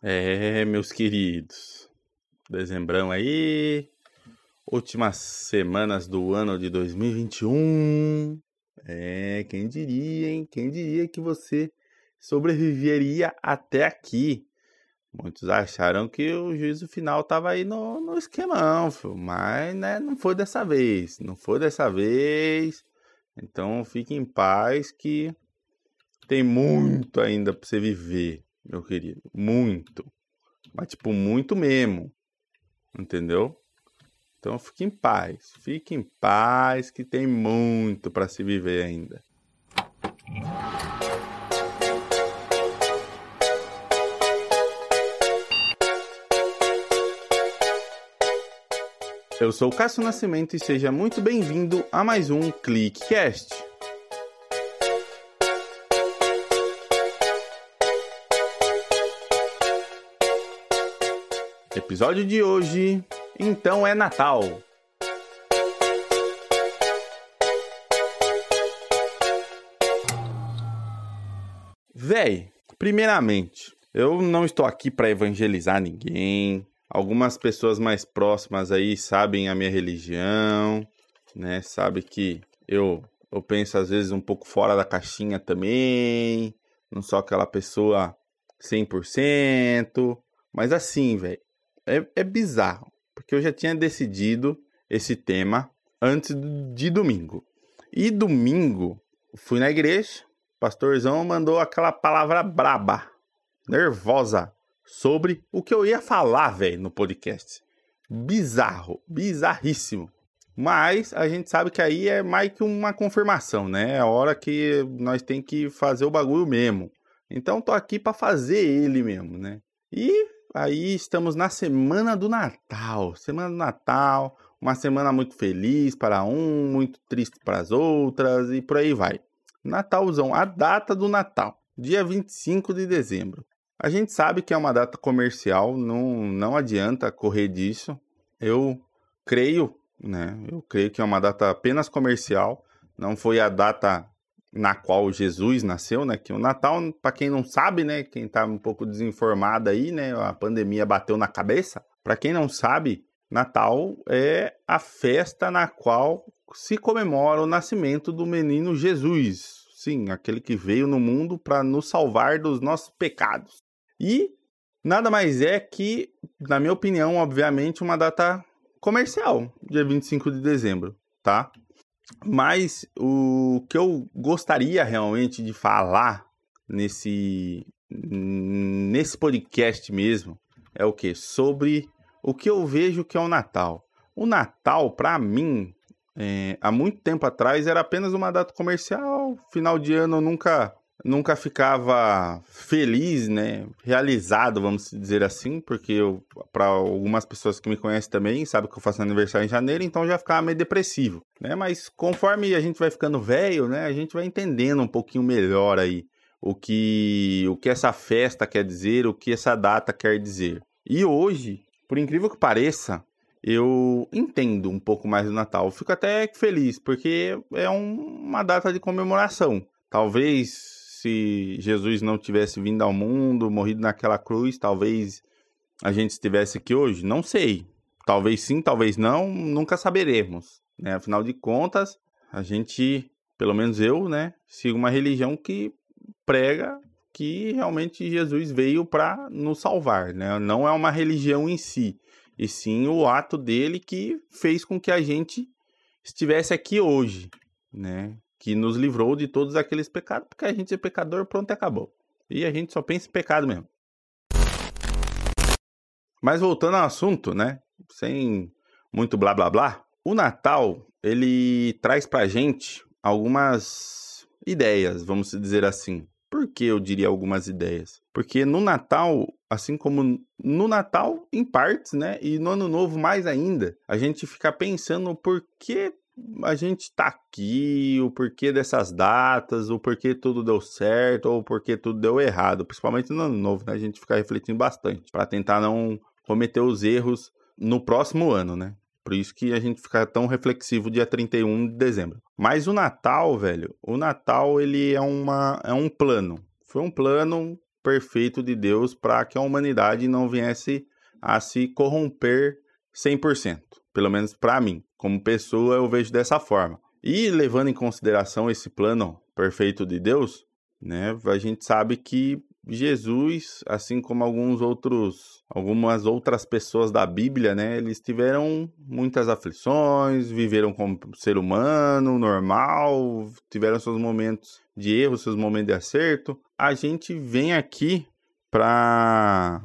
É, meus queridos. Dezembrão aí. Últimas semanas do ano de 2021. É, quem diria, hein? Quem diria que você sobreviveria até aqui? Muitos acharam que o juízo final tava aí no, no esquemão, filho. mas né, não foi dessa vez. Não foi dessa vez. Então fique em paz que tem muito ainda pra você viver meu querido. Muito. Mas, tipo, muito mesmo. Entendeu? Então, fique em paz. Fique em paz, que tem muito para se viver ainda. Eu sou o Cássio Nascimento e seja muito bem-vindo a mais um ClickCast. Episódio de hoje, então é Natal. Véi, primeiramente, eu não estou aqui para evangelizar ninguém. Algumas pessoas mais próximas aí sabem a minha religião, né? Sabe que eu eu penso às vezes um pouco fora da caixinha também, não sou aquela pessoa 100%, mas assim, velho, é, é bizarro, porque eu já tinha decidido esse tema antes de domingo. E domingo, fui na igreja, o pastorzão mandou aquela palavra braba, nervosa, sobre o que eu ia falar, velho, no podcast. Bizarro, bizarríssimo. Mas a gente sabe que aí é mais que uma confirmação, né? É a hora que nós tem que fazer o bagulho mesmo. Então tô aqui para fazer ele mesmo, né? E aí estamos na semana do Natal. Semana do Natal, uma semana muito feliz para um, muito triste para as outras e por aí vai. Natalzão, a data do Natal, dia 25 de dezembro. A gente sabe que é uma data comercial, não, não adianta correr disso. Eu creio, né? Eu creio que é uma data apenas comercial, não foi a data na qual Jesus nasceu, né? Que o Natal, para quem não sabe, né? Quem tá um pouco desinformado aí, né? A pandemia bateu na cabeça. Para quem não sabe, Natal é a festa na qual se comemora o nascimento do menino Jesus. Sim, aquele que veio no mundo para nos salvar dos nossos pecados. E nada mais é que, na minha opinião, obviamente, uma data comercial, dia 25 de dezembro, tá? Mas o que eu gostaria realmente de falar nesse, nesse podcast mesmo é o que? Sobre o que eu vejo que é o Natal. O Natal, para mim, é, há muito tempo atrás, era apenas uma data comercial. Final de ano eu nunca nunca ficava feliz, né, realizado, vamos dizer assim, porque para algumas pessoas que me conhecem também, sabe que eu faço aniversário em janeiro, então já ficava meio depressivo, né? Mas conforme a gente vai ficando velho, né, a gente vai entendendo um pouquinho melhor aí o que o que essa festa quer dizer, o que essa data quer dizer. E hoje, por incrível que pareça, eu entendo um pouco mais do Natal. Fico até feliz, porque é um, uma data de comemoração. Talvez se Jesus não tivesse vindo ao mundo, morrido naquela cruz, talvez a gente estivesse aqui hoje? Não sei. Talvez sim, talvez não, nunca saberemos. Né? Afinal de contas, a gente, pelo menos eu, né, sigo uma religião que prega que realmente Jesus veio para nos salvar, né? Não é uma religião em si, e sim o ato dele que fez com que a gente estivesse aqui hoje, né? Que nos livrou de todos aqueles pecados, porque a gente é pecador, pronto, acabou. E a gente só pensa em pecado mesmo. Mas voltando ao assunto, né? Sem muito blá blá blá, o Natal ele traz pra gente algumas ideias, vamos dizer assim. Por que eu diria algumas ideias? Porque no Natal, assim como no Natal, em partes, né? E no Ano Novo mais ainda, a gente fica pensando por que a gente tá aqui, o porquê dessas datas, o porquê tudo deu certo ou o porquê tudo deu errado, principalmente no ano novo, né? A gente fica refletindo bastante para tentar não cometer os erros no próximo ano, né? Por isso que a gente fica tão reflexivo dia 31 de dezembro. Mas o Natal, velho, o Natal ele é uma é um plano. Foi um plano perfeito de Deus para que a humanidade não viesse a se corromper 100%. Pelo menos para mim, como pessoa, eu vejo dessa forma. E levando em consideração esse plano perfeito de Deus, né, a gente sabe que Jesus, assim como alguns outros, algumas outras pessoas da Bíblia, né, eles tiveram muitas aflições, viveram como ser humano normal, tiveram seus momentos de erro, seus momentos de acerto. A gente vem aqui para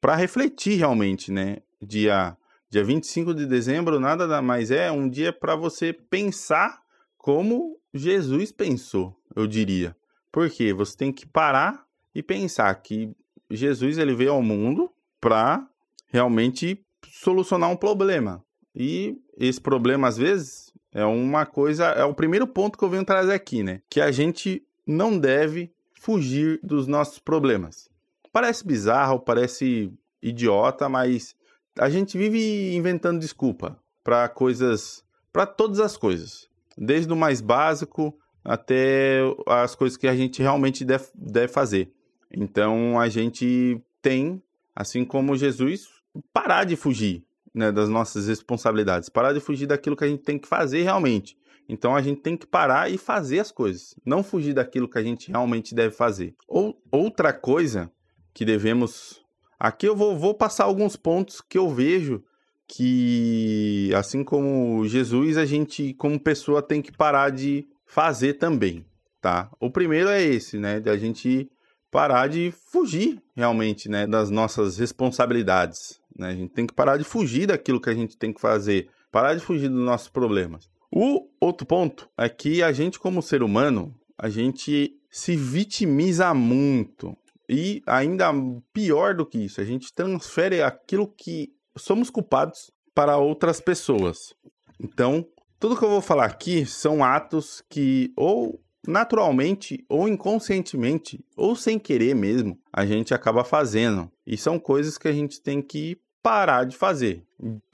para refletir realmente, né? Dia dia 25 de dezembro nada mais é um dia para você pensar como Jesus pensou, eu diria. Porque você tem que parar e pensar que Jesus ele veio ao mundo para realmente solucionar um problema. E esse problema às vezes é uma coisa, é o primeiro ponto que eu venho trazer aqui, né? Que a gente não deve fugir dos nossos problemas. Parece bizarro, parece idiota, mas a gente vive inventando desculpa para coisas, para todas as coisas, desde o mais básico até as coisas que a gente realmente deve, deve fazer. Então a gente tem, assim como Jesus, parar de fugir né, das nossas responsabilidades, parar de fugir daquilo que a gente tem que fazer realmente. Então a gente tem que parar e fazer as coisas, não fugir daquilo que a gente realmente deve fazer. Ou outra coisa que devemos. Aqui eu vou, vou passar alguns pontos que eu vejo que, assim como Jesus, a gente, como pessoa, tem que parar de fazer também, tá? O primeiro é esse, né? De a gente parar de fugir realmente, né? Das nossas responsabilidades, né? A gente tem que parar de fugir daquilo que a gente tem que fazer, parar de fugir dos nossos problemas. O outro ponto é que a gente, como ser humano, a gente se vitimiza muito. E ainda pior do que isso, a gente transfere aquilo que somos culpados para outras pessoas. Então, tudo que eu vou falar aqui são atos que ou naturalmente ou inconscientemente ou sem querer mesmo a gente acaba fazendo. E são coisas que a gente tem que parar de fazer.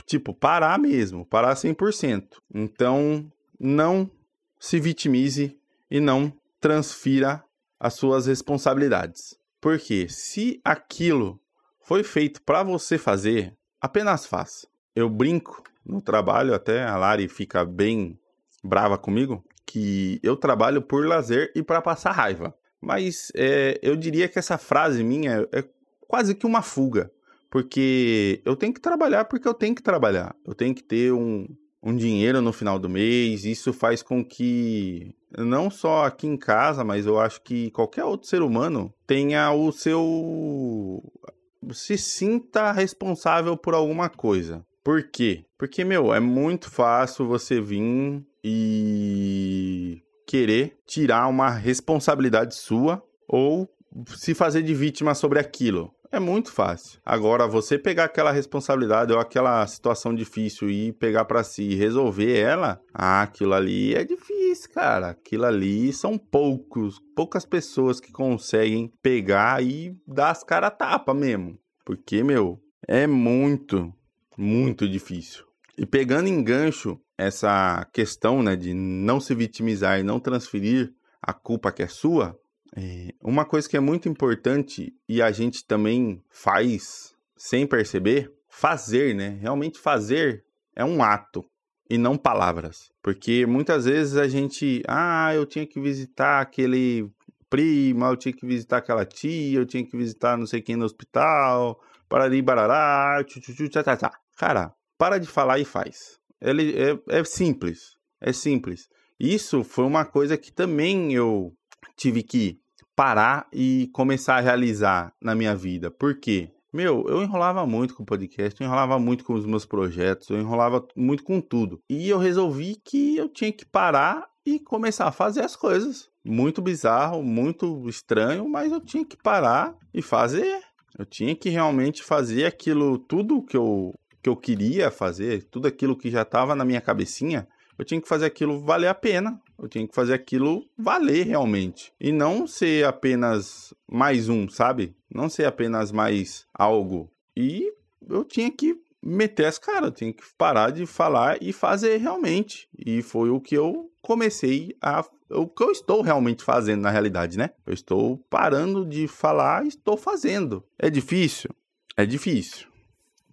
Tipo, parar mesmo, parar 100%. Então, não se vitimize e não transfira as suas responsabilidades. Porque se aquilo foi feito para você fazer, apenas faça. Eu brinco no trabalho, até a Lari fica bem brava comigo, que eu trabalho por lazer e para passar raiva. Mas é, eu diria que essa frase minha é quase que uma fuga, porque eu tenho que trabalhar porque eu tenho que trabalhar. Eu tenho que ter um, um dinheiro no final do mês. Isso faz com que, não só aqui em casa, mas eu acho que qualquer outro ser humano tenha o seu. se sinta responsável por alguma coisa. Por quê? Porque, meu, é muito fácil você vir e querer tirar uma responsabilidade sua ou se fazer de vítima sobre aquilo. É muito fácil. Agora, você pegar aquela responsabilidade ou aquela situação difícil e pegar para si e resolver ela, ah, aquilo ali é difícil, cara. Aquilo ali são poucos, poucas pessoas que conseguem pegar e dar as cara tapa mesmo. Porque, meu, é muito, muito difícil. E pegando em gancho essa questão né, de não se vitimizar e não transferir a culpa que é sua, é uma coisa que é muito importante e a gente também faz sem perceber, fazer, né? Realmente fazer é um ato e não palavras. Porque muitas vezes a gente, ah, eu tinha que visitar aquele primo, eu tinha que visitar aquela tia, eu tinha que visitar não sei quem no hospital, parari barará, tchu, tchá, tchá, tchá. Cara, para de falar e faz. Ele é, é simples, é simples. Isso foi uma coisa que também eu tive que parar e começar a realizar na minha vida. Por quê? Meu, eu enrolava muito com o podcast, eu enrolava muito com os meus projetos, eu enrolava muito com tudo. E eu resolvi que eu tinha que parar e começar a fazer as coisas. Muito bizarro, muito estranho, mas eu tinha que parar e fazer. Eu tinha que realmente fazer aquilo, tudo que eu que eu queria fazer, tudo aquilo que já estava na minha cabecinha, eu tinha que fazer aquilo valer a pena. Eu tinha que fazer aquilo valer realmente. E não ser apenas mais um, sabe? Não ser apenas mais algo. E eu tinha que meter as caras, tinha que parar de falar e fazer realmente. E foi o que eu comecei a. O que eu estou realmente fazendo na realidade, né? Eu estou parando de falar estou fazendo. É difícil? É difícil.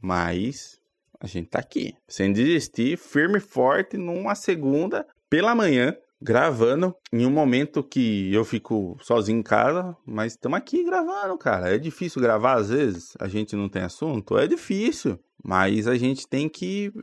Mas a gente tá aqui, sem desistir, firme e forte, numa segunda, pela manhã, gravando em um momento que eu fico sozinho em casa, mas estamos aqui gravando, cara. É difícil gravar às vezes, a gente não tem assunto, é difícil, mas a gente tem que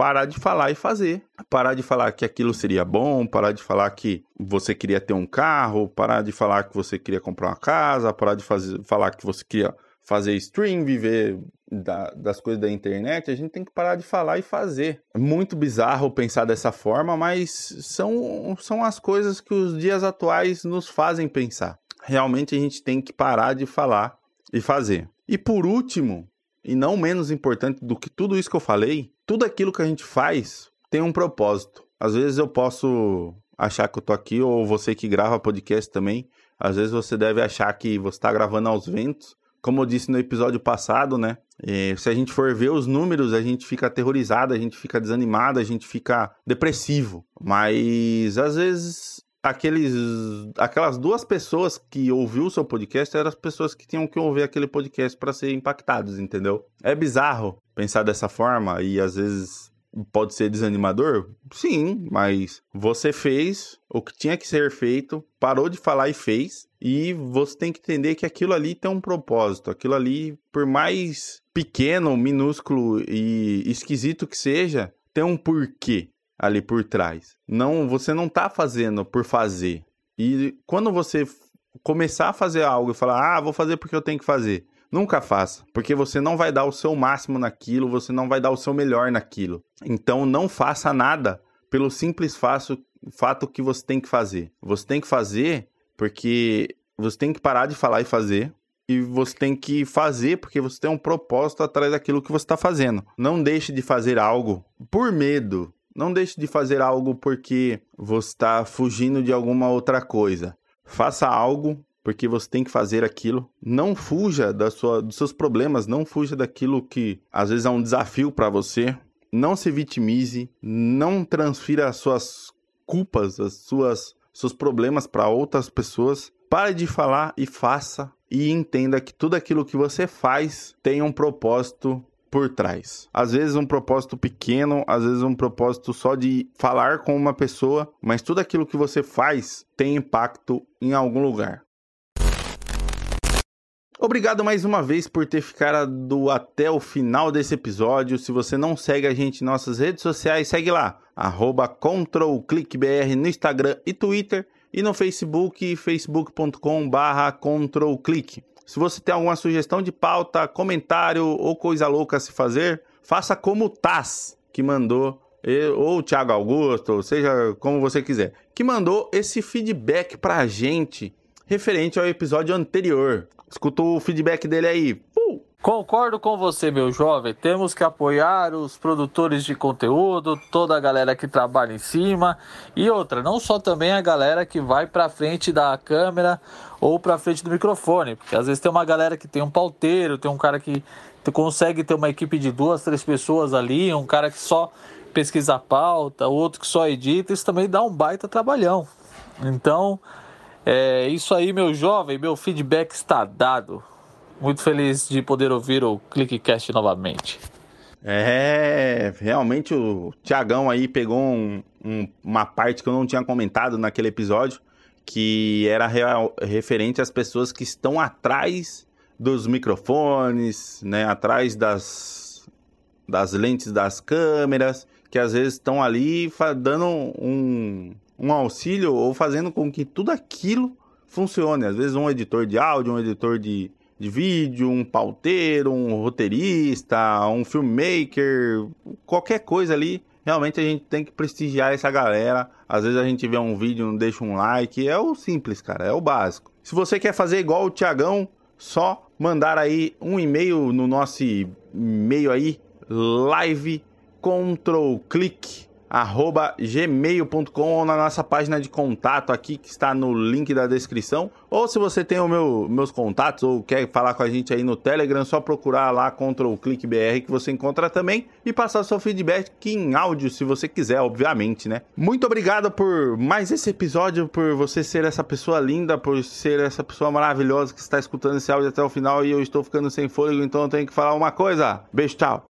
parar de falar e fazer. Parar de falar que aquilo seria bom, parar de falar que você queria ter um carro, parar de falar que você queria comprar uma casa, parar de fazer, falar que você queria fazer stream, viver da, das coisas da internet, a gente tem que parar de falar e fazer. É muito bizarro pensar dessa forma, mas são, são as coisas que os dias atuais nos fazem pensar. Realmente a gente tem que parar de falar e fazer. E por último, e não menos importante do que tudo isso que eu falei, tudo aquilo que a gente faz tem um propósito. Às vezes eu posso achar que eu tô aqui, ou você que grava podcast também, às vezes você deve achar que você está gravando aos ventos, como eu disse no episódio passado, né? É, se a gente for ver os números, a gente fica aterrorizado, a gente fica desanimado, a gente fica depressivo. Mas às vezes aqueles, aquelas duas pessoas que ouviu o seu podcast eram as pessoas que tinham que ouvir aquele podcast para ser impactados, entendeu? É bizarro pensar dessa forma e às vezes pode ser desanimador? Sim, mas você fez o que tinha que ser feito, parou de falar e fez, e você tem que entender que aquilo ali tem um propósito. Aquilo ali, por mais pequeno, minúsculo e esquisito que seja, tem um porquê ali por trás. Não, você não tá fazendo por fazer. E quando você começar a fazer algo e falar: "Ah, vou fazer porque eu tenho que fazer", Nunca faça, porque você não vai dar o seu máximo naquilo, você não vai dar o seu melhor naquilo. Então não faça nada pelo simples faço, fato que você tem que fazer. Você tem que fazer porque você tem que parar de falar e fazer. E você tem que fazer porque você tem um propósito atrás daquilo que você está fazendo. Não deixe de fazer algo por medo. Não deixe de fazer algo porque você está fugindo de alguma outra coisa. Faça algo porque você tem que fazer aquilo. Não fuja da sua, dos seus problemas, não fuja daquilo que às vezes é um desafio para você. Não se vitimize, não transfira as suas culpas, as suas seus problemas para outras pessoas. Pare de falar e faça e entenda que tudo aquilo que você faz tem um propósito por trás. Às vezes um propósito pequeno, às vezes um propósito só de falar com uma pessoa, mas tudo aquilo que você faz tem impacto em algum lugar. Obrigado mais uma vez por ter ficado até o final desse episódio. Se você não segue a gente em nossas redes sociais, segue lá, ControlClickBR no Instagram e Twitter e no Facebook, facebook.com barra ControlClick. Se você tem alguma sugestão de pauta, comentário ou coisa louca a se fazer, faça como o Taz, que mandou, ou o Thiago Augusto, ou seja, como você quiser, que mandou esse feedback pra gente referente ao episódio anterior. Escuta o feedback dele aí. Concordo com você, meu jovem. Temos que apoiar os produtores de conteúdo, toda a galera que trabalha em cima e outra, não só também a galera que vai para frente da câmera ou para frente do microfone, porque às vezes tem uma galera que tem um pauteiro, tem um cara que consegue ter uma equipe de duas, três pessoas ali, um cara que só pesquisa a pauta, outro que só edita, isso também dá um baita trabalhão. Então, é isso aí, meu jovem, meu feedback está dado. Muito feliz de poder ouvir o ClickCast novamente. É, realmente o Tiagão aí pegou um, um, uma parte que eu não tinha comentado naquele episódio, que era real, referente às pessoas que estão atrás dos microfones, né, atrás das, das lentes das câmeras, que às vezes estão ali dando um, um auxílio ou fazendo com que tudo aquilo funcione. Às vezes um editor de áudio, um editor de, de vídeo, um pauteiro, um roteirista, um filmmaker, qualquer coisa ali. Realmente a gente tem que prestigiar essa galera. Às vezes a gente vê um vídeo, não deixa um like. É o simples, cara, é o básico. Se você quer fazer igual o Tiagão, só mandar aí um e-mail no nosso e-mail aí, live control click arroba gmail.com ou na nossa página de contato aqui que está no link da descrição. Ou se você tem o meu, meus contatos ou quer falar com a gente aí no Telegram, só procurar lá contra o Clique BR que você encontra também e passar seu feedback em áudio se você quiser, obviamente, né? Muito obrigado por mais esse episódio, por você ser essa pessoa linda, por ser essa pessoa maravilhosa que está escutando esse áudio até o final e eu estou ficando sem fôlego, então eu tenho que falar uma coisa. Beijo, tchau.